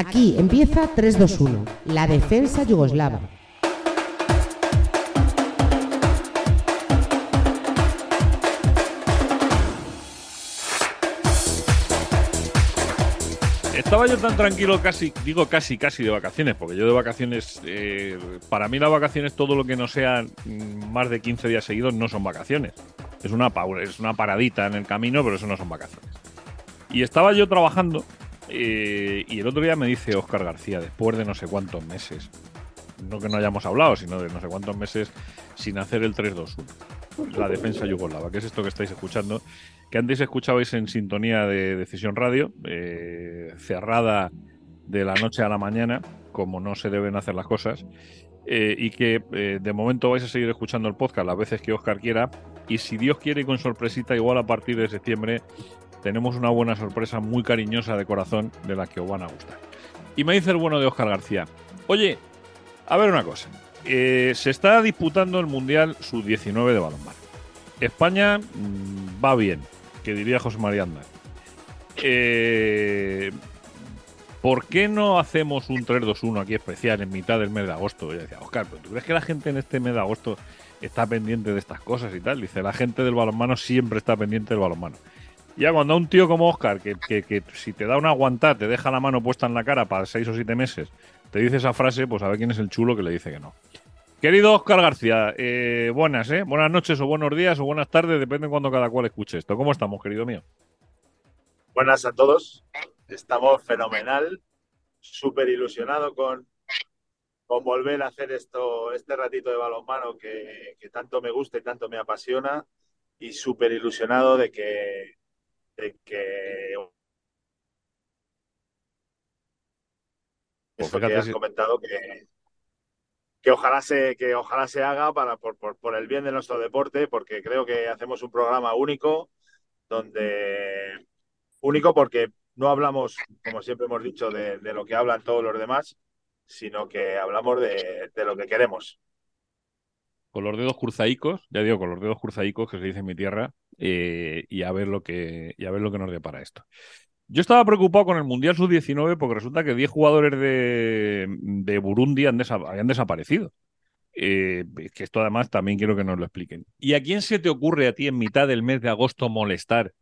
Aquí empieza 321, la defensa yugoslava. Estaba yo tan tranquilo casi, digo casi, casi de vacaciones, porque yo de vacaciones, eh, para mí las vacaciones, todo lo que no sea mm, más de 15 días seguidos no son vacaciones. Es una, es una paradita en el camino, pero eso no son vacaciones. Y estaba yo trabajando eh, y el otro día me dice Oscar García, después de no sé cuántos meses, no que no hayamos hablado, sino de no sé cuántos meses sin hacer el 3-2-1, la defensa yugoslava, que es esto que estáis escuchando, que antes escuchabais en sintonía de Decisión Radio, eh, cerrada de la noche a la mañana, como no se deben hacer las cosas, eh, y que eh, de momento vais a seguir escuchando el podcast las veces que Oscar quiera, y si Dios quiere con sorpresita, igual a partir de septiembre tenemos una buena sorpresa muy cariñosa de corazón de la que os van a gustar. Y me dice el bueno de Oscar García, oye, a ver una cosa, eh, se está disputando el Mundial Sub-19 de balonmano. España mm, va bien, que diría José María Andar. Eh, ¿Por qué no hacemos un 3-2-1 aquí especial en mitad del mes de agosto? Yo decía, Oscar, ¿pero ¿tú crees que la gente en este mes de agosto está pendiente de estas cosas y tal? Dice, la gente del balonmano siempre está pendiente del balonmano. Ya cuando a un tío como Oscar, que, que- que si te da una aguantada, te deja la mano puesta en la cara para seis o siete meses, te dice esa frase, pues a ver quién es el chulo que le dice que no. Querido Oscar García, eh, buenas, ¿eh? Buenas noches o buenos días o buenas tardes, depende de cuando cada cual escuche esto. ¿Cómo estamos, querido mío? Buenas a todos. Estamos fenomenal. Súper ilusionado con, con volver a hacer esto, este ratito de balonmano que, que tanto me gusta y tanto me apasiona. Y súper ilusionado de que, de que Pues eso que has comentado que, que ojalá se, que ojalá se haga para, por, por, por el bien de nuestro deporte, porque creo que hacemos un programa único donde único porque no hablamos, como siempre hemos dicho, de, de lo que hablan todos los demás, sino que hablamos de, de lo que queremos. Con los dedos cruzadicos, ya digo, con los dedos cruzadicos que se dice en mi tierra, eh, y a ver lo que, a ver lo que nos depara esto. Yo estaba preocupado con el Mundial Sub-19 porque resulta que 10 jugadores de, de Burundi habían desaparecido. Eh, que esto además también quiero que nos lo expliquen. ¿Y a quién se te ocurre a ti en mitad del mes de agosto molestar?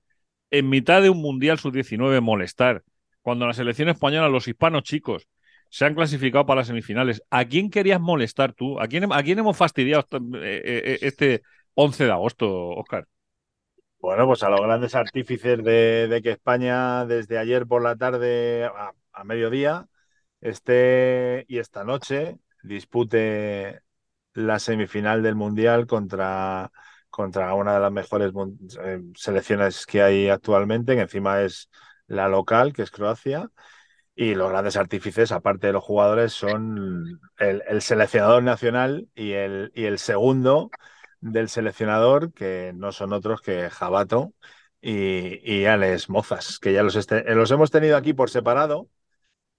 En mitad de un Mundial Sub-19 molestar. Cuando la selección española, los hispanos chicos, se han clasificado para las semifinales. ¿A quién querías molestar tú? ¿A quién, a quién hemos fastidiado esta- eh, eh, este 11 de agosto, Oscar? Bueno, pues a los grandes artífices de, que España desde ayer por la tarde a, a mediodía esté y esta noche dispute la semifinal del Mundial contra, contra una de las mejores eh, selecciones que hay actualmente, que encima es la local, que es Croacia. Y los grandes artífices, aparte de los jugadores, son el, el seleccionador nacional y el, y el segundo del seleccionador, que no son otros que Jabato y, y Alex Mozas, que ya los, este- los hemos tenido aquí por separado.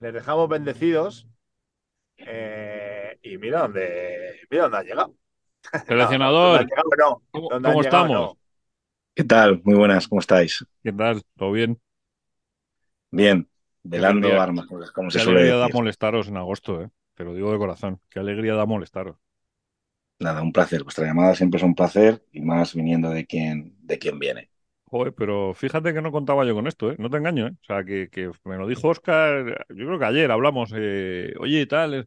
Les dejamos bendecidos. eh, y mira dónde, mira dónde han llegado. Seleccionador, ¿Dónde han llegado? No. ¿cómo, ¿Dónde han cómo llegado? estamos? No. ¿Qué tal? Muy buenas, ¿cómo estáis? ¿Qué tal? ¿Todo bien? Bien, velando alegría. armas, como Qué se suele alegría da molestaros en agosto, ¿eh? Te lo digo de corazón. Qué alegría da molestaros. Nada, un placer. Vuestra llamada siempre es un placer y más viniendo de quien, de quien viene. Joder, pero fíjate que no contaba yo con esto, ¿eh? No te engaño, ¿eh? O sea, que, que me lo dijo Oscar, yo creo que ayer hablamos, eh, oye, y tal, eh,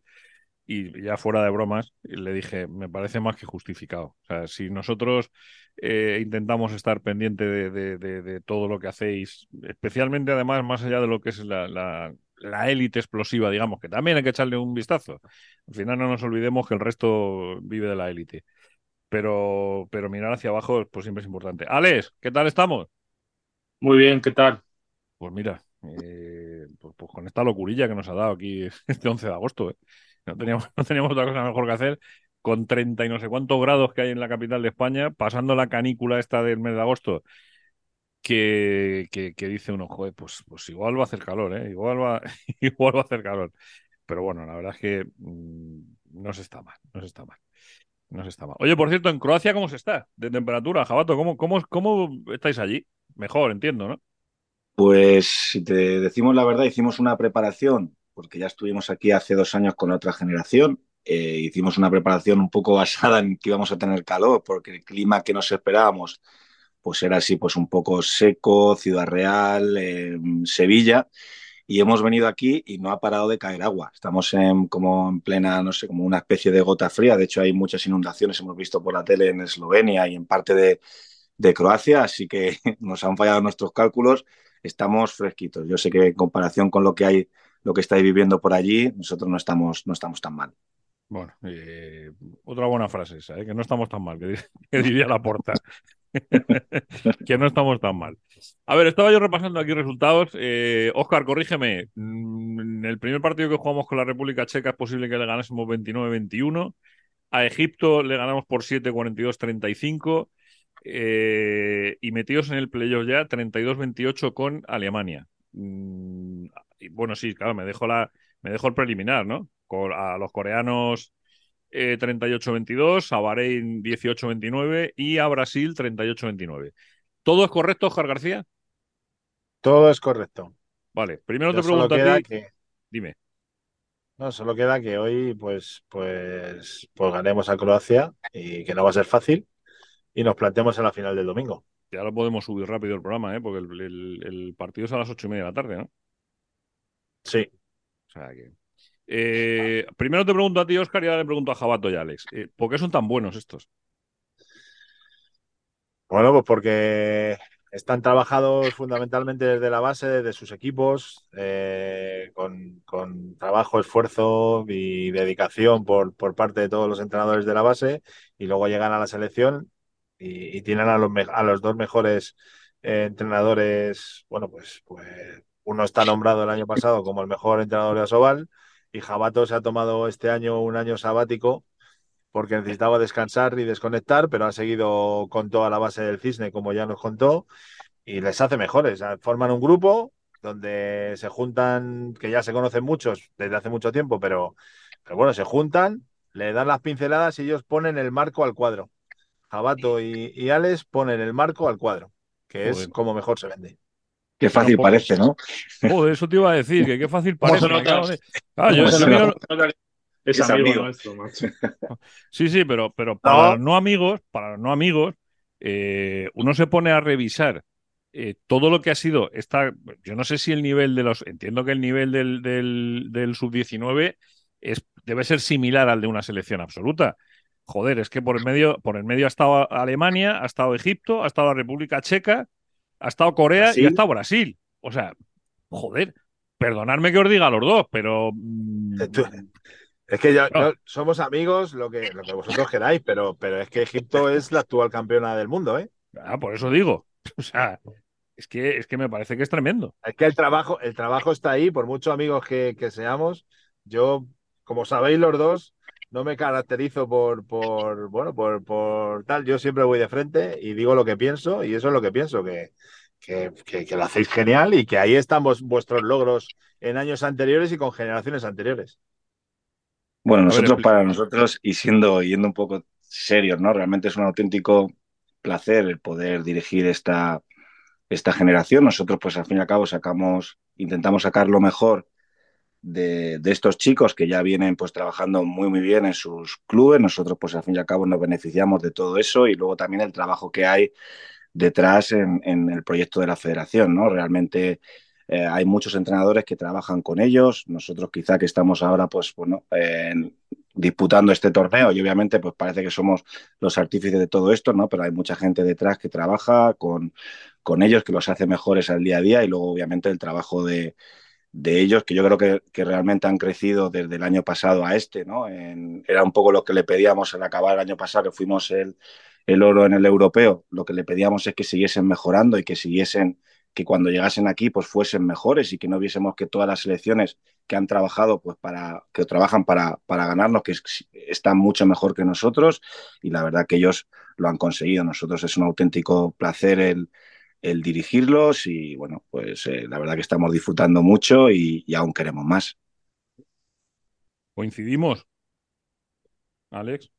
y ya fuera de bromas, le dije, me parece más que justificado. O sea, si nosotros eh, intentamos estar pendiente de, de- de- de todo lo que hacéis, especialmente además más allá de lo que es la, la, la élite explosiva, digamos, que también hay que echarle un vistazo. Al final no nos olvidemos que el resto vive de la élite. Pero, pero mirar hacia abajo, pues siempre es importante. Alex, ¿qué tal estamos? Muy bien, ¿qué tal? Pues mira, eh, pues con esta locurilla que nos ha dado aquí este 11 de agosto. ¿eh? No, teníamos, no teníamos otra cosa mejor que hacer con 30 y no sé cuántos grados que hay en la capital de España, pasando la canícula esta del mes de agosto, que, dice uno, joder, pues, pues igual va a hacer calor, ¿eh? igual, va, igual va a hacer calor. Pero bueno, la verdad es que mm, no se está mal, no se está mal. No se está mal. Oye, por cierto, en Croacia, ¿cómo se está de temperatura, Jabato? ¿Cómo, cómo, cómo estáis allí? Mejor, entiendo, ¿no? Pues si te decimos la verdad, hicimos una preparación, porque ya estuvimos aquí hace dos años con otra generación. Eh, hicimos una preparación un poco basada en que íbamos a tener calor, porque el clima que nos esperábamos pues era así, pues un poco seco, Ciudad Real, eh, Sevilla, y hemos venido aquí y no ha parado de caer agua. Estamos en, como en plena, no sé, como una especie de gota fría. De hecho, hay muchas inundaciones, hemos visto por la tele en Eslovenia y en parte de, de Croacia, así que nos han fallado nuestros cálculos estamos fresquitos. Yo sé que en comparación con lo que hay, lo que estáis viviendo por allí, nosotros no estamos, no estamos tan mal. Bueno, eh, otra buena frase esa, ¿eh? que no estamos tan mal, que, diría la porta. que no estamos tan mal. A ver, estaba yo repasando aquí resultados. Oscar, eh, corrígeme. Mm, en el primer partido que jugamos con la República Checa es posible que le ganásemos 29-21. A Egipto le ganamos por 7, 42-35. Eh, y metidos en el playoff ya 32-28 con Alemania. Mm, y bueno, sí, claro, me dejo, la, me dejo el preliminar, ¿no? a los coreanos 38-22, eh, a Bahrein 18-29 y a Brasil 38-29. ¿Todo es correcto, Oscar García? Todo es correcto. Vale, primero te pregunto a ti. Que... Dime. No, solo queda que hoy pues, pues, pues ganemos a Croacia y que no va a ser fácil y nos planteamos en la final del domingo. Ya lo podemos subir rápido el programa, ¿eh? porque el, partido es a las ocho y media de la tarde, ¿no? Sí. O sea que. Eh, primero te pregunto a ti, Oscar, y ahora le pregunto a Jabato y a Alex. Eh, ¿Por qué son tan buenos estos? Bueno, pues porque están trabajados fundamentalmente desde la base, desde sus equipos, eh, con, con, trabajo, esfuerzo y dedicación por, por parte de todos los entrenadores de la base, y luego llegan a la selección y, tienen a los, a los dos mejores eh, entrenadores, bueno, pues, pues uno está nombrado el año pasado como el mejor entrenador de Asobal y Jabato se ha tomado este año un año sabático porque necesitaba descansar y desconectar, pero ha seguido con toda la base del cisne, como ya nos contó, y les hace mejores. Forman un grupo donde se juntan, que ya se conocen muchos desde hace mucho tiempo, pero, pero bueno, se juntan, le dan las pinceladas y ellos ponen el marco al cuadro. Jabato y, y Alex ponen el marco al cuadro, que es como mejor se vende. Qué fácil parece, ¿no? Joder, eso te iba a decir, que qué fácil parece. Es amigo, nuestro, macho. Sí, sí, pero, pero para los no amigos, para los no amigos, eh, uno se pone a revisar eh, todo lo que ha sido esta. Yo no sé si el nivel de los. Entiendo que el nivel del, del, del sub-19 es, debe ser similar al de una selección absoluta joder, es que por el medio, por el medio ha estado Alemania, ha estado Egipto, ha estado la República Checa, ha estado Corea y ha estado Brasil. O sea, joder, perdonadme que os diga a los dos, pero. Mm, es que ya somos amigos, lo que, lo que vosotros queráis, pero, pero es que Egipto es la actual campeona del mundo, ¿eh? Ah, por eso digo. O sea, es que, es que me parece que es tremendo. Es que el trabajo, el trabajo está ahí, por muchos amigos que, que seamos. Yo, como sabéis los dos, no me caracterizo por, por bueno, por, por, tal. Yo siempre voy de frente y digo lo que pienso y eso es lo que pienso, que, que, que, lo hacéis genial y que ahí están vuestros logros en años anteriores y con generaciones anteriores. Bueno, nosotros para nosotros, y siendo yendo un poco serios, ¿no? Realmente es un auténtico placer el poder dirigir esta, esta generación. Nosotros, pues al fin y al cabo, sacamos, intentamos sacar lo mejor de, estos chicos que ya vienen pues trabajando muy muy bien en sus clubes. Nosotros pues al fin y al cabo nos beneficiamos de todo eso y luego también el trabajo que hay detrás en, el proyecto de la federación, ¿no? Realmente eh, hay muchos entrenadores que trabajan con ellos. Nosotros quizá que estamos ahora pues bueno disputando este torneo y obviamente pues parece que somos los artífices de todo esto, ¿no? Pero hay mucha gente detrás que trabaja con, con ellos, que los hace mejores al día a día y luego obviamente el trabajo de, de ellos, que yo creo que, que, realmente han crecido desde el año pasado a este, ¿no? era un poco lo que le pedíamos al acabar el año pasado, que fuimos el, el, oro en el europeo, lo que le pedíamos es que siguiesen mejorando y que siguiesen que cuando llegasen aquí pues fuesen mejores y que no viésemos que todas las selecciones que han trabajado pues para que trabajan para, para ganarnos que están mucho mejor que nosotros y la verdad que ellos lo han conseguido. Nosotros es un auténtico placer el, el dirigirlos y bueno pues eh, la verdad que estamos disfrutando mucho y, y aún queremos más. Coincidimos Alex.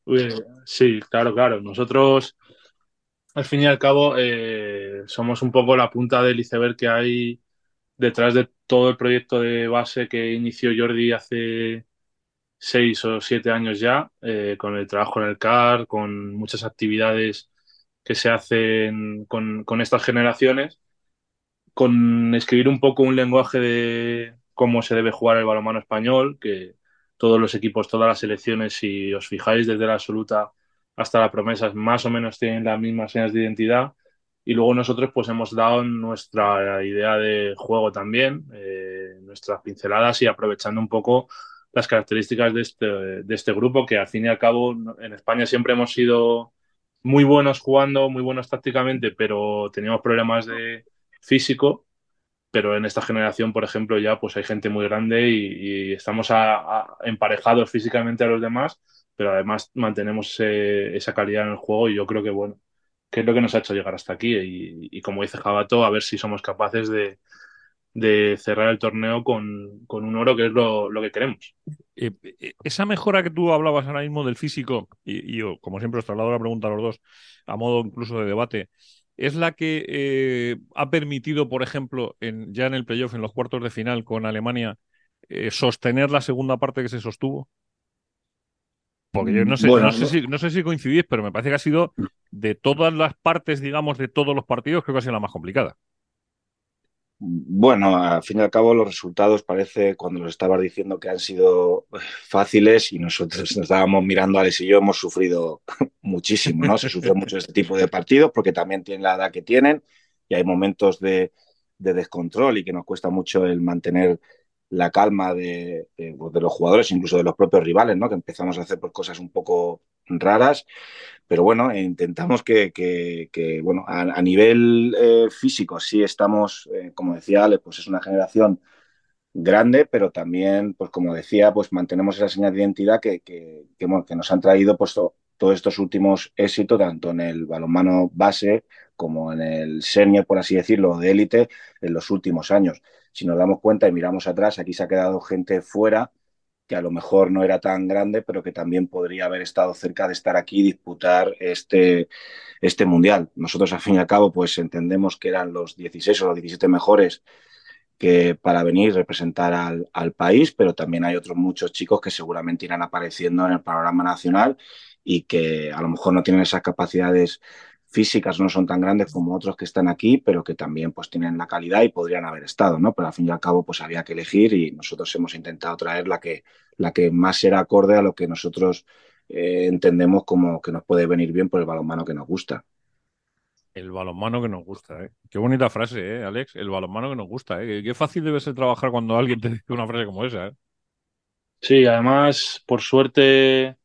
Sí claro claro. Nosotros al fin y al cabo eh, somos un poco la punta del iceberg que hay detrás de todo el proyecto de base que inició Jordi hace seis o siete años ya, eh, con el trabajo en el CAR, con muchas actividades que se hacen con, con estas generaciones, con escribir un poco un lenguaje de cómo se debe jugar el balonmano español, que todos los equipos, todas las selecciones, si os fijáis desde la absoluta hasta la promesa más o menos tienen las mismas señas de identidad. Y luego nosotros pues hemos dado nuestra idea de juego también, eh, nuestras pinceladas y aprovechando un poco las características de este, de este grupo que al fin y al cabo en España siempre hemos sido muy buenos jugando, muy buenos tácticamente, pero teníamos problemas de físico pero en esta generación, por ejemplo, ya pues hay gente muy grande y, estamos emparejados físicamente a los demás pero además mantenemos esa calidad en el juego y yo creo que, bueno, que es lo que nos ha hecho llegar hasta aquí y, como dice Jabato, a ver si somos capaces de, cerrar el torneo con, un oro que es lo, que queremos. Eh, eh, esa mejora que tú hablabas ahora mismo del físico, y, yo, como siempre, os traslado la pregunta a los dos, a modo incluso de debate, ¿es la que eh, ha permitido, por ejemplo, en, ya en el playoff, en los cuartos de final con Alemania, sostener la segunda parte que se sostuvo? Porque yo no sé, no, sé si, no sé si coincidís, pero me parece que ha sido de todas las partes, digamos, de todos los partidos, creo que ha sido la más complicada. Bueno, al fin y al cabo los resultados parece cuando los estabas diciendo que han sido fáciles y nosotros nos estábamos mirando, Alex y yo hemos sufrido muchísimo, ¿no? Se sufre mucho este tipo de partidos porque también tienen la edad que tienen y hay momentos de, de descontrol y que nos cuesta mucho el mantener la calma de, pues, de, los jugadores, incluso de los propios rivales, ¿no? que empezamos a hacer pues, cosas un poco raras, pero bueno, intentamos que, que, bueno, a, nivel eh, físico sí estamos, eh, como decía Ale, pues es una generación grande, pero también, pues como decía, pues mantenemos esa señal de identidad que, que, que nos han traído pues, todos estos últimos éxitos, tanto en el balonmano base como en el senior, por así decirlo, de élite, en los últimos años si nos damos cuenta y miramos atrás, aquí se ha quedado gente fuera que a lo mejor no era tan grande, pero que también podría haber estado cerca de estar aquí y disputar este, este mundial. Nosotros, al fin y al cabo, pues entendemos que eran los 16 o los 17 mejores que para venir a representar al, país, pero también hay otros muchos chicos que seguramente irán apareciendo en el panorama nacional y que a lo mejor no tienen esas capacidades físicas no son tan grandes como otros que están aquí, pero que también pues tienen la calidad y podrían haber estado, ¿no? Pero al fin y al cabo pues había que elegir y nosotros hemos intentado traer la que, la que más era acorde a lo que nosotros eh, entendemos como que nos puede venir bien por el balonmano que nos gusta. El balonmano que nos gusta, ¿eh? Qué bonita frase, ¿eh, Alex? El balonmano que nos gusta, ¿eh? Qué fácil debe ser trabajar cuando alguien te dice una frase como esa, ¿eh? Sí, además, por suerte,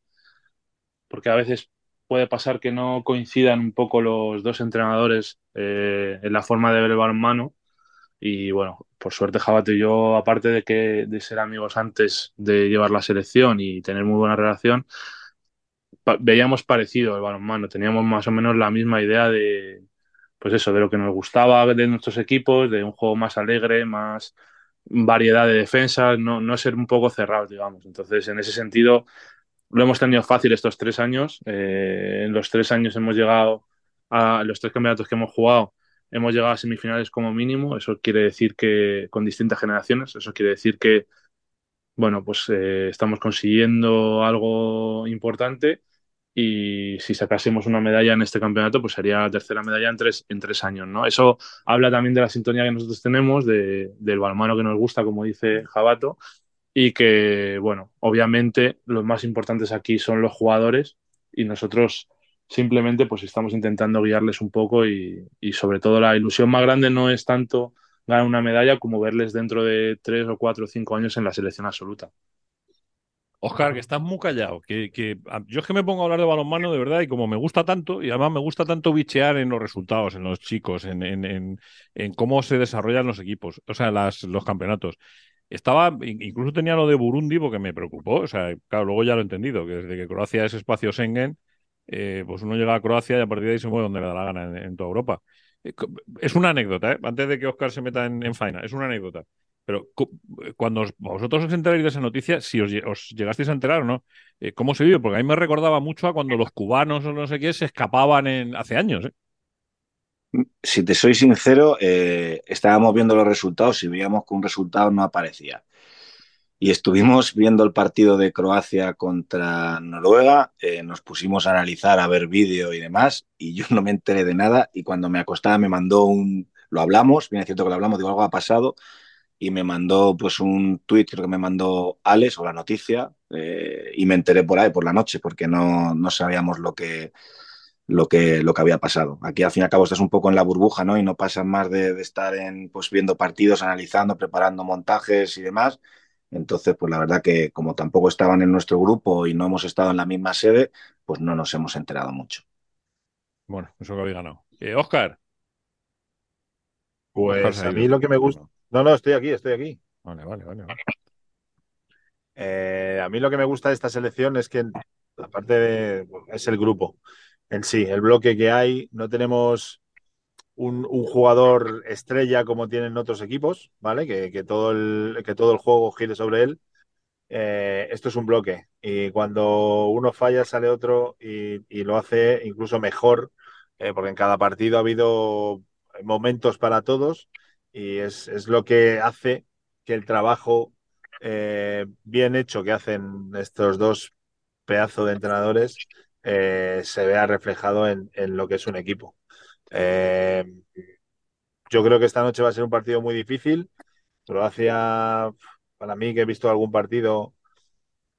porque a veces puede pasar que no coincidan un poco los dos entrenadores eh, en la forma de ver el balonmano. Y bueno, por suerte Jabato y yo, aparte de que de ser amigos antes de llevar la selección y tener muy buena relación, veíamos parecido el balonmano, teníamos más o menos la misma idea de, pues eso, de lo que nos gustaba de nuestros equipos, de un juego más alegre, más variedad de defensas, no, no ser un poco cerrados, digamos. Entonces, en ese sentido, lo hemos tenido fácil estos tres años. Eh, en los tres años hemos llegado a los tres campeonatos que hemos jugado, hemos llegado a semifinales como mínimo. Eso quiere decir que con distintas generaciones, eso quiere decir que, bueno, pues eh, estamos consiguiendo algo importante y si sacásemos una medalla en este campeonato, pues sería la tercera medalla en tres, en tres años, ¿no? Eso habla también de la sintonía que nosotros tenemos, de, del balmano que nos gusta, como dice Jabato, y que, bueno, obviamente los más importantes aquí son los jugadores y nosotros simplemente pues estamos intentando guiarles un poco y, sobre todo la ilusión más grande no es tanto ganar una medalla como verles dentro de tres o cuatro o cinco años en la selección absoluta. Oscar, que estás muy callado. Que, que, yo es que me pongo a hablar de balonmano de verdad y como me gusta tanto, y además me gusta tanto bichear en los resultados, en los chicos, en, en, en, cómo se desarrollan los equipos, o sea, las, los campeonatos. Estaba, incluso tenía lo de Burundi porque me preocupó. O sea, claro, luego ya lo he entendido, que desde que Croacia es espacio Schengen, eh, pues uno llega a Croacia y a partir de ahí se mueve donde le da la gana en, toda Europa. Eh, es una anécdota, ¿eh? antes de que Oscar se meta en, faena, es una anécdota. Pero cuando vosotros os enteráis de esa noticia, si os, llegasteis a enterar o no, ¿cómo se vive? Porque a mí me recordaba mucho a cuando los cubanos o no sé qué se escapaban en, hace años. Si te soy sincero, estábamos viendo los resultados y veíamos que un resultado no aparecía. Y estuvimos viendo el partido de Croacia contra Noruega, eh, nos pusimos a analizar, a ver vídeo y demás, y yo no me enteré de nada. Y cuando me acostaba me mandó un, lo hablamos, bien es cierto que lo hablamos, digo algo ha pasado, y me mandó pues un tweet, creo que me mandó Alex o la noticia, eh, y me enteré por ahí, por la noche, porque no, no sabíamos lo que, lo que, lo que había pasado. Aquí al fin y al cabo estás un poco en la burbuja, ¿no? Y no pasas más de, de estar en, pues viendo partidos, analizando, preparando montajes y demás entonces, pues la verdad que como tampoco estaban en nuestro grupo y no hemos estado en la misma sede, pues no nos hemos enterado mucho. Bueno, eso que había ganado. Eh, Oscar. Pues a mí lo que me gusta. No, no, estoy aquí, estoy aquí. Vale, vale, vale. Eh, a mí lo que me gusta de esta selección es que, aparte de. es el grupo en sí, el bloque que hay. No tenemos un, jugador estrella como tienen otros equipos, ¿vale? Que, todo, el, que todo el juego gire sobre él. Eh, esto es un bloque y cuando uno falla sale otro y, lo hace incluso mejor, eh, porque en cada partido ha habido momentos para todos y es, lo que hace que el trabajo eh, bien hecho que hacen estos dos pedazos de entrenadores se vea reflejado en, en, lo que es un equipo. Eh, yo creo que esta noche va a ser un partido muy difícil. Croacia, para mí que he visto algún partido,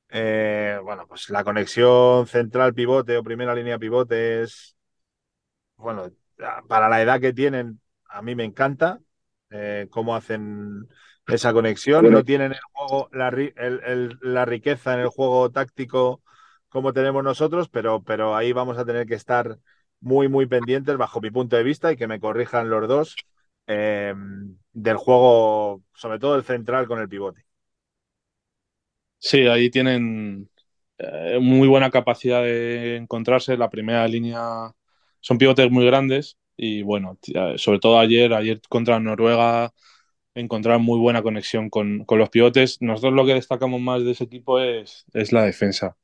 eh, bueno, pues la conexión central pivote o primera línea pivote es, bueno, para la edad que tienen, a mí me encanta eh, cómo hacen esa conexión. No tienen el juego, la, la riqueza en el juego táctico como tenemos nosotros, pero, pero ahí vamos a tener que estar muy, muy pendientes bajo mi punto de vista y que me corrijan los dos eh, del juego, sobre todo el central con el pivote. Sí, ahí tienen eh, muy buena capacidad de encontrarse. La primera línea son pivotes muy grandes y bueno, sobre todo ayer, ayer contra Noruega encontraron muy buena conexión con, con, los pivotes. Nosotros lo que destacamos más de ese equipo es, es la defensa.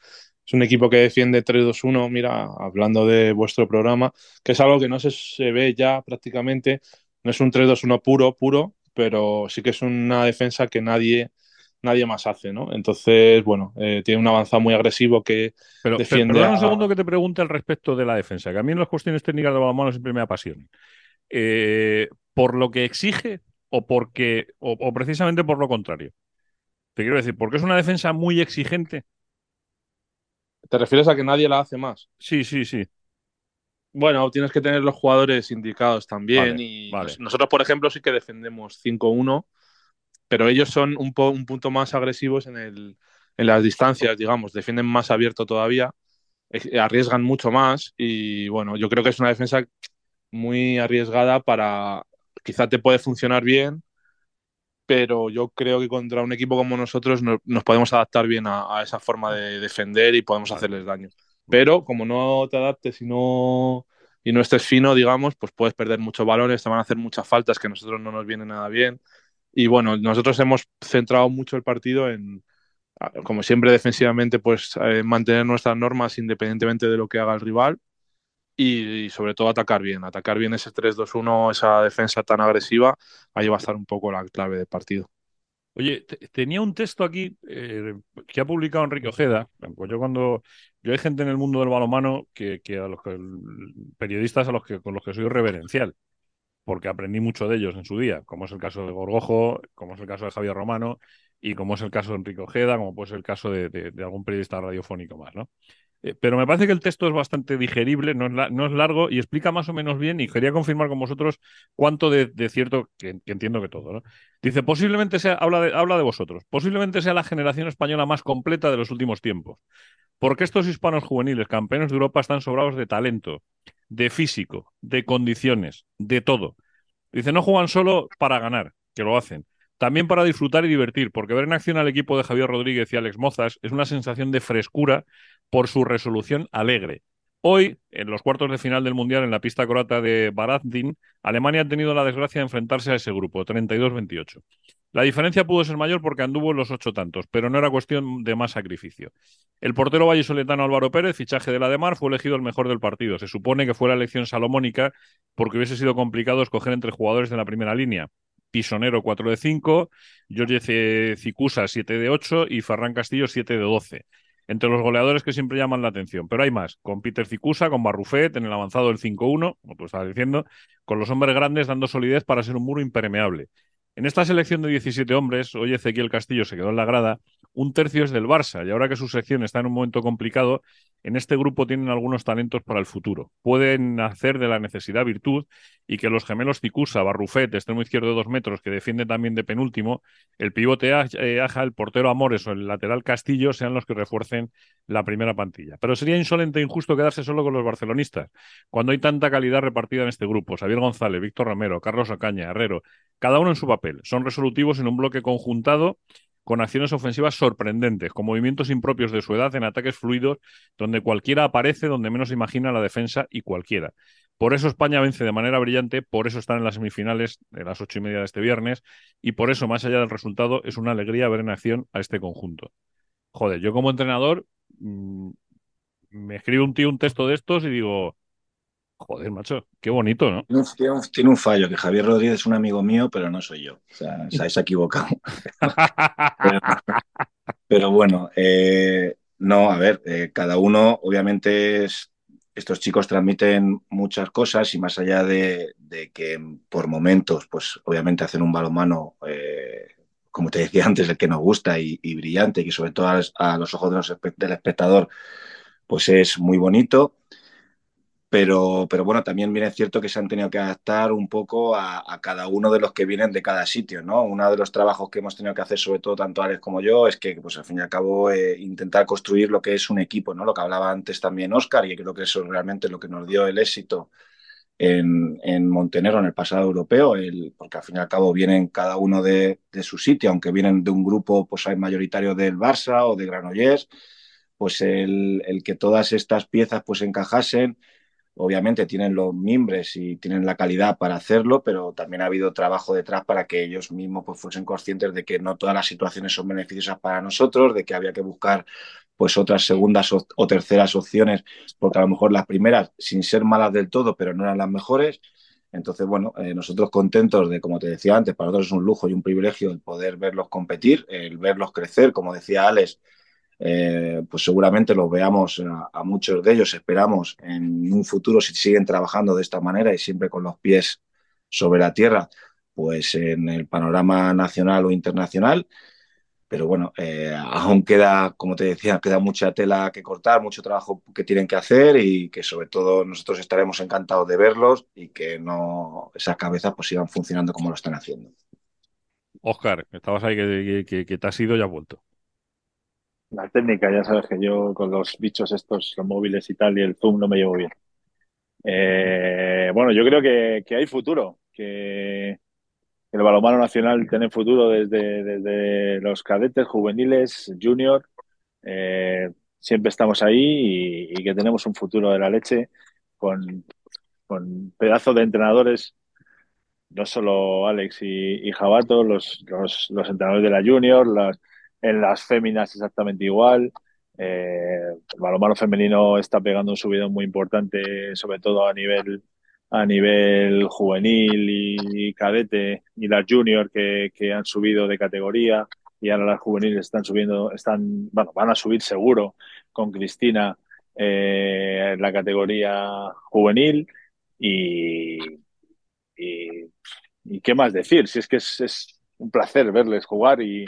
Es un equipo que defiende 3-2-1, mira, hablando de vuestro programa, que es algo que no se, se ve ya prácticamente. No es un 3-2-1 puro, puro, pero sí que es una defensa que nadie, nadie más hace, ¿no? Entonces, bueno, eh, tiene un avanzado muy agresivo que pero, defiende. Pero, un segundo que te pregunte al respecto de la defensa, que a mí en las cuestiones técnicas de balonmano siempre me apasionan. Eh, ¿Por lo que exige o, porque, o precisamente por lo contrario? Te quiero decir, porque es una defensa muy exigente ¿Te refieres a que nadie la hace más? Sí, sí, sí. Bueno, tienes que tener los jugadores indicados también. y nosotros, por ejemplo, sí que defendemos 5-1, pero ellos son un, un, punto más agresivos en, el, en las distancias, digamos. Defienden más abierto todavía, eh, arriesgan mucho más. Y bueno, yo creo que es una defensa muy arriesgada para. Quizá te puede funcionar bien, pero yo creo que contra un equipo como nosotros nos podemos adaptar bien a, esa forma de defender y podemos hacerles daño. Pero como no te adaptes y no, y no estés fino, digamos, pues puedes perder muchos balones, te van a hacer muchas faltas que a nosotros no nos vienen nada bien. Y bueno, nosotros hemos centrado mucho el partido en, como siempre defensivamente, pues eh, mantener nuestras normas independientemente de lo que haga el rival y, sobre todo atacar bien, atacar bien ese 3-2-1, esa defensa tan agresiva, ahí va a estar un poco la clave del partido. Oye, tenía un texto aquí eh, que ha publicado Enrique Ojeda. Pues yo cuando yo hay gente en el mundo del balonmano que, que a los que, periodistas a los que con los que soy reverencial, porque aprendí mucho de ellos en su día, como es el caso de Gorgojo, como es el caso de Javier Romano y como es el caso de Enrique Ojeda, como puede ser el caso de, algún periodista radiofónico más, ¿no? Eh, pero me parece que el texto es bastante digerible, no es, largo y explica más o menos bien y quería confirmar con vosotros cuánto de, cierto, que, entiendo que todo, ¿no? Dice, posiblemente sea, habla de, habla de vosotros, posiblemente sea la generación española más completa de los últimos tiempos, porque estos hispanos juveniles, campeones de Europa, están sobrados de talento, de físico, de condiciones, de todo. Dice, no juegan solo para ganar, que lo hacen, también para disfrutar y divertir, porque ver en acción al equipo de Javier Rodríguez y Alex Mozas es una sensación de frescura por su resolución alegre. Hoy, en los cuartos de final del Mundial en la pista croata de Barazdin, Alemania ha tenido la desgracia de enfrentarse a ese grupo, 32-28. La diferencia pudo ser mayor porque anduvo en los ocho tantos, pero no era cuestión de más sacrificio. El portero vallisoletano Álvaro Pérez, fichaje de la de Mar, fue elegido el mejor del partido. Se supone que fue la elección salomónica porque hubiese sido complicado escoger entre jugadores de la primera línea. Pisonero 4 de 5, Jorge Cicusa 7 de 8 y Ferran Castillo 7 de 12. Entre los goleadores que siempre llaman la atención. Pero hay más, con Peter Cicusa, con Barrufet, en el avanzado del 5-1, como tú estabas diciendo, con los hombres grandes dando solidez para ser un muro impermeable. En esta selección de 17 hombres, hoy Ezequiel Castillo se quedó en la grada, un tercio es del Barça y ahora que su sección está en un momento complicado, en este grupo tienen algunos talentos para el futuro. Pueden hacer de la necesidad virtud y que los gemelos Cicusa, Barrufet, extremo izquierdo de dos metros, que defiende también de penúltimo, el pivote eh, Aja, el portero Amores o el lateral Castillo sean los que refuercen la primera pantilla. Pero sería insolente e injusto quedarse solo con los barcelonistas, cuando hay tanta calidad repartida en este grupo. Xavier González, Víctor Romero, Carlos Ocaña, Herrero, cada uno en su papel. Son resolutivos en un bloque conjuntado con acciones ofensivas sorprendentes, con movimientos impropios de su edad en ataques fluidos, donde cualquiera aparece donde menos imagina la defensa y cualquiera. Por eso España vence de manera brillante, por eso están en las semifinales de las ocho y media de este viernes, y por eso, más allá del resultado, es una alegría ver en acción a este conjunto. Joder, yo como entrenador mm, me escribe un tío un texto de estos y digo, Joder, macho, qué bonito, ¿no? Tiene un, fallo, que Javier Rodríguez es un amigo mío, pero no soy yo. O sea, se ha equivocado. pero, bueno, eh, no, a ver, eh, cada uno, obviamente, estos chicos transmiten muchas cosas y más allá de, que por momentos, pues obviamente hacen un balonmano, eh, como te decía antes, el que nos gusta y, brillante, y sobre todo a, los ojos del espectador, pues es muy bonito pero, pero bueno, también viene cierto que se han tenido que adaptar un poco a, cada uno de los que vienen de cada sitio, ¿no? Uno de los trabajos que hemos tenido que hacer, sobre todo tanto Alex como yo, es que, pues al fin y al cabo, eh, intentar construir lo que es un equipo, ¿no? Lo que hablaba antes también Oscar, y creo que eso es realmente lo que nos dio el éxito en, en Montenegro en el pasado europeo, el, porque al fin y al cabo vienen cada uno de, de, su sitio, aunque vienen de un grupo pues mayoritario del Barça o de Granollers, pues el, el que todas estas piezas pues encajasen obviamente tienen los mimbres y tienen la calidad para hacerlo, pero también ha habido trabajo detrás para que ellos mismos pues, fuesen conscientes de que no todas las situaciones son beneficiosas para nosotros, de que había que buscar pues otras segundas o, terceras opciones, porque a lo mejor las primeras, sin ser malas del todo, pero no eran las mejores. Entonces, bueno, eh, nosotros contentos de, como te decía antes, para nosotros es un lujo y un privilegio el poder verlos competir, el verlos crecer, como decía Alex, eh, pues seguramente los veamos a, muchos de ellos, esperamos en un futuro, si siguen trabajando de esta manera y siempre con los pies sobre la tierra, pues en el panorama nacional o internacional. Pero bueno, eh, aún queda, como te decía, queda mucha tela que cortar, mucho trabajo que tienen que hacer y que sobre todo nosotros estaremos encantados de verlos y que no esas cabezas pues sigan funcionando como lo están haciendo. Oscar, estabas ahí que, que, que te has ido y has vuelto. La técnica, ya sabes que yo con los bichos estos, los móviles y tal, y el Zoom no me llevo bien. Eh, bueno, yo creo que, hay futuro, que el balonmano nacional tiene futuro desde, desde los cadetes, juveniles, junior. Eh, siempre estamos ahí y, que tenemos un futuro de la leche con, con pedazos de entrenadores, no solo Alex y, y Jabato, los, los, los entrenadores de la junior, las en las féminas exactamente igual. Eh, el balonmano femenino está pegando un subidón muy importante, sobre todo a nivel a nivel juvenil y, cadete y las junior que, que, han subido de categoría y ahora las juveniles están subiendo, están, bueno, van a subir seguro con Cristina eh, en la categoría juvenil y, y, qué más decir, si es que es, es un placer verles jugar y,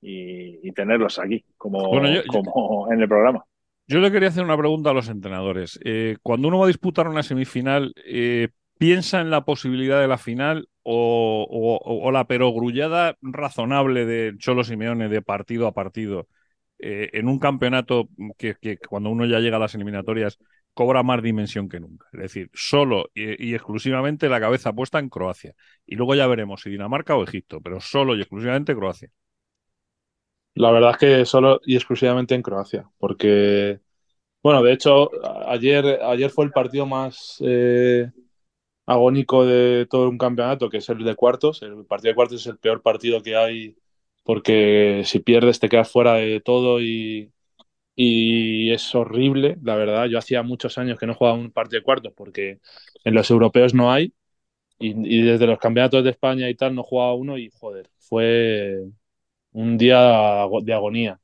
y, tenerlos aquí como, como en el programa. Yo le quería hacer una pregunta a los entrenadores. Eh, cuando uno va a disputar una semifinal, eh, ¿piensa en la posibilidad de la final o, la perogrullada razonable de Cholo Simeone de partido a partido eh, en un campeonato que, cuando uno ya llega a las eliminatorias cobra más dimensión que nunca? Es decir, solo y, exclusivamente la cabeza puesta en Croacia. Y luego ya veremos si Dinamarca o Egipto, pero solo y exclusivamente Croacia. La verdad es que solo y exclusivamente en Croacia, porque, bueno, de hecho, ayer, ayer fue el partido más eh, agónico de todo un campeonato, que es el de cuartos. El partido de cuartos es el peor partido que hay, porque si pierdes te quedas fuera de todo y, y es horrible, la verdad. Yo hacía muchos años que no jugaba un partido de cuartos, porque en los europeos no hay, y, y desde los campeonatos de España y tal no jugaba uno, y joder, fue un día de agonía.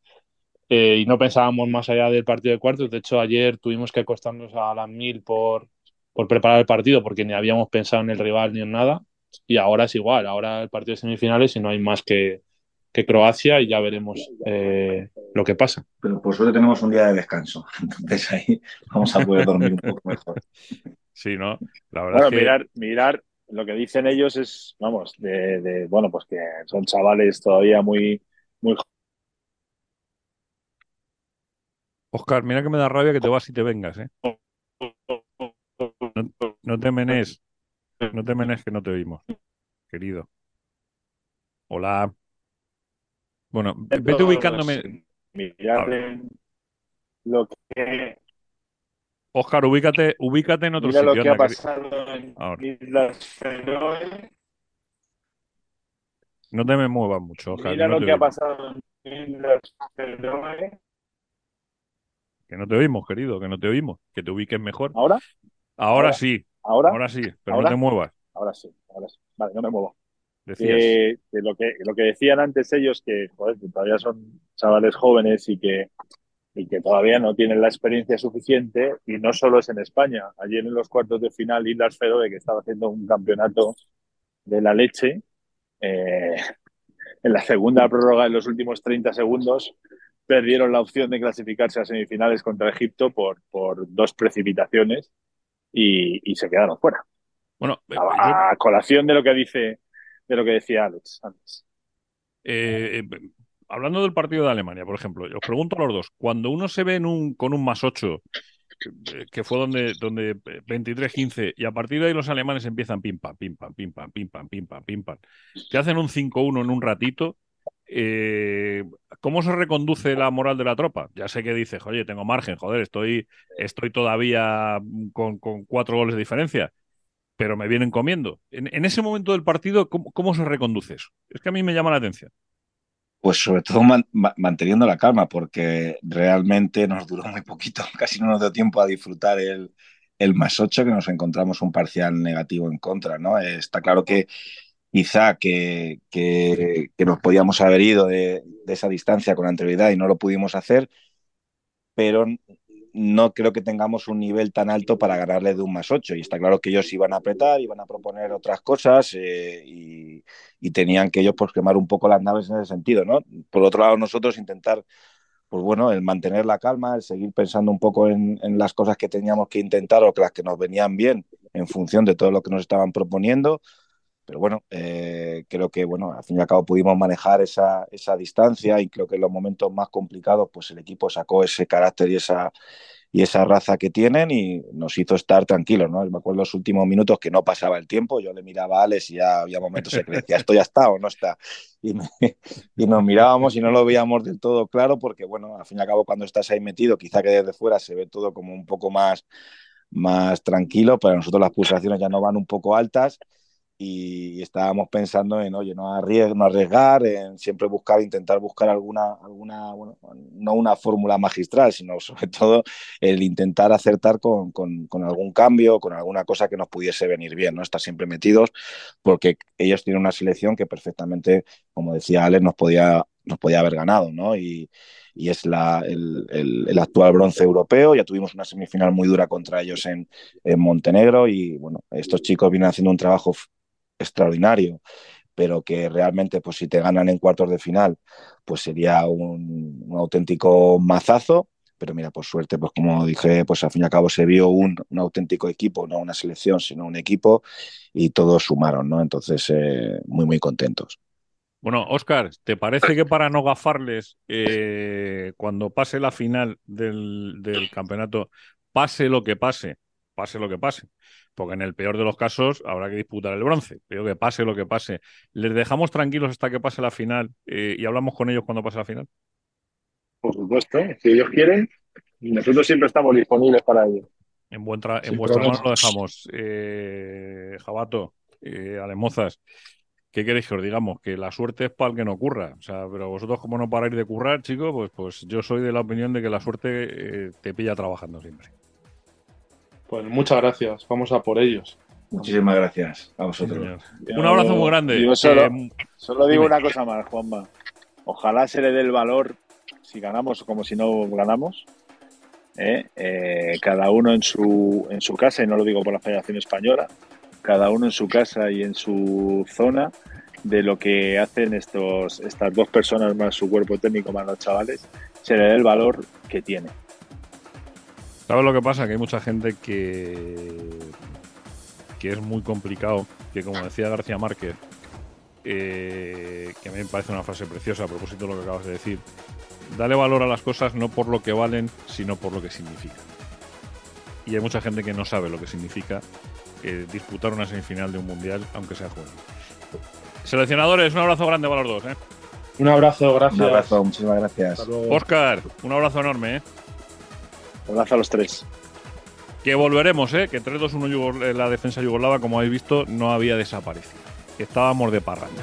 Eh, y no pensábamos más allá del partido de cuartos. De hecho, ayer tuvimos que acostarnos a las mil por, por preparar el partido porque ni habíamos pensado en el rival ni en nada. Y ahora es igual. Ahora el partido de semifinales y no hay más que, que Croacia y ya veremos eh, lo que pasa. Pero por suerte tenemos un día de descanso. Entonces ahí vamos a poder dormir un poco mejor. Sí, ¿no? La verdad es que... mirar, mirar lo que dicen ellos es, vamos, de, bueno, pues que son chavales todavía muy, muy Oscar, mira que me da rabia que te vas y te vengas, ¿eh? No, te menes, no te menes que no te oímos, querido. Hola. Bueno, vete ubicándome. lo que Oscar, ubícate, ubícate en otro Mira sitio. lo que ha pasado en Islas Feroe. No te me muevas mucho, Oscar. Mira lo que ha pasado en Islas Feroe. Que no te oímos, querido, que no te oímos. Que te ubiques mejor. ¿Ahora? Ahora, sí. ¿Ahora? Ahora sí, pero no te muevas. Ahora sí, ahora sí. Vale, no me muevo. Decías. Que, lo, que, lo que decían antes ellos, que, joder, que todavía son chavales jóvenes y que y que todavía no tienen la experiencia suficiente, y no solo es en España. Ayer en los cuartos de final, Islas Feroe, que estaba haciendo un campeonato de la leche, eh, en la segunda prórroga, en los últimos 30 segundos, perdieron la opción de clasificarse a semifinales contra Egipto por, por dos precipitaciones y, se quedaron fuera. Bueno, a, colación de lo que dice, de lo que decía Alex antes. Eh, eh hablando del partido de Alemania, por ejemplo, os pregunto a los dos, cuando uno se ve en con un más 8, que fue donde, donde 23-15, y a partir de ahí los alemanes empiezan pim pam, pim pam, pim pam, pim pam, pim pam, pim pam, te hacen un 5-1 en un ratito, eh, ¿cómo se reconduce la moral de la tropa? Ya sé que dices, oye, tengo margen, joder, estoy, estoy todavía con, cuatro goles de diferencia, pero me vienen comiendo. En, ese momento del partido, ¿cómo, ¿cómo se reconduce eso? Es que a mí me llama la atención pues sobre todo manteniendo la calma, porque realmente nos duró muy poquito, casi no nos dio tiempo a disfrutar el, el más 8, que nos encontramos un parcial negativo en contra, ¿no? Está claro que quizá que, que, nos podíamos haber ido de, de, esa distancia con anterioridad y no lo pudimos hacer, pero no creo que tengamos un nivel tan alto para ganarle de un más 8. Y está claro que ellos iban a apretar, iban a proponer otras cosas eh, y, tenían que ellos pues, quemar un poco las naves en ese sentido. ¿no? Por otro lado, nosotros intentar, pues bueno, el mantener la calma, el seguir pensando un poco en, en las cosas que teníamos que intentar o que las que nos venían bien en función de todo lo que nos estaban proponiendo pero bueno, eh, creo que bueno, al fin y al cabo pudimos manejar esa, esa distancia y creo que en los momentos más complicados pues el equipo sacó ese carácter y esa, y esa raza que tienen y nos hizo estar tranquilos, ¿no? Me acuerdo los últimos minutos que no pasaba el tiempo, yo le miraba a Alex y ya había momentos en que decía, esto ya está o no está. Y, y, nos mirábamos y no lo veíamos del todo claro porque, bueno, al fin y al cabo cuando estás ahí metido, quizá que desde fuera se ve todo como un poco más, más tranquilo, pero nosotros las pulsaciones ya no van un poco altas y estábamos pensando en, oye, no, arriesgar, en siempre buscar, intentar buscar alguna, alguna bueno, no una fórmula magistral, sino sobre todo el intentar acertar con, con, con, algún cambio, con alguna cosa que nos pudiese venir bien, ¿no? Estar siempre metidos, porque ellos tienen una selección que perfectamente, como decía Alex, nos podía, nos podía haber ganado, ¿no? Y, y es la, el, el, el, actual bronce europeo. Ya tuvimos una semifinal muy dura contra ellos en, en Montenegro y bueno, estos chicos vienen haciendo un trabajo extraordinario, pero que realmente, pues si te ganan en cuartos de final, pues sería un, auténtico mazazo. pero mira, por suerte, pues como dije, pues al fin y al cabo se vio un, auténtico equipo, no una selección, sino un equipo y todos sumaron, ¿no? Entonces, eh, muy, muy contentos. Bueno, Oscar, ¿te parece que para no gafarles, eh, cuando pase la final del, del, campeonato, pase lo que pase, pase lo que pase? Porque en el peor de los casos habrá que disputar el bronce. Pero que pase lo que pase. ¿Les dejamos tranquilos hasta que pase la final eh, y hablamos con ellos cuando pase la final? Por supuesto, si ellos quieren, nosotros siempre estamos disponibles para ellos. En, buen en vuestra mano lo dejamos. Eh, Jabato, eh, Alemozas, ¿qué queréis que os digamos? Que la suerte es para el que no curra. O sea, pero vosotros como no paráis de currar, chicos, pues, pues yo soy de la opinión de que la suerte eh, te pilla trabajando siempre. Pues muchas gracias, vamos a por ellos. Muchísimas gracias a vosotros. Sí, Un abrazo muy grande. Yo solo, eh, solo digo dime. una cosa más, Juanma. Ojalá se le dé el valor si ganamos como si no ganamos. ¿eh? Eh, cada uno en su, en su casa, y no lo digo por la Federación Española, cada uno en su casa y en su zona de lo que hacen estos, estas dos personas más su cuerpo técnico más los chavales, se le dé el valor que tiene. ¿Sabes lo que pasa? Que hay mucha gente que, que es muy complicado, que como decía García Márquez, eh, que a mí me parece una frase preciosa a propósito de lo que acabas de decir, dale valor a las cosas no por lo que valen, sino por lo que significan. Y hay mucha gente que no sabe lo que significa eh, disputar una semifinal de un mundial, aunque sea joven. Seleccionadores, un abrazo grande para los dos. ¿eh? Un abrazo, gracias. Un abrazo, muchísimas gracias. Oscar, un abrazo enorme. ¿eh? Abrazo a los tres. Que volveremos, ¿eh? que 3-2-1 la defensa yugoslava, como habéis visto, no había desaparecido. Estábamos de parranda.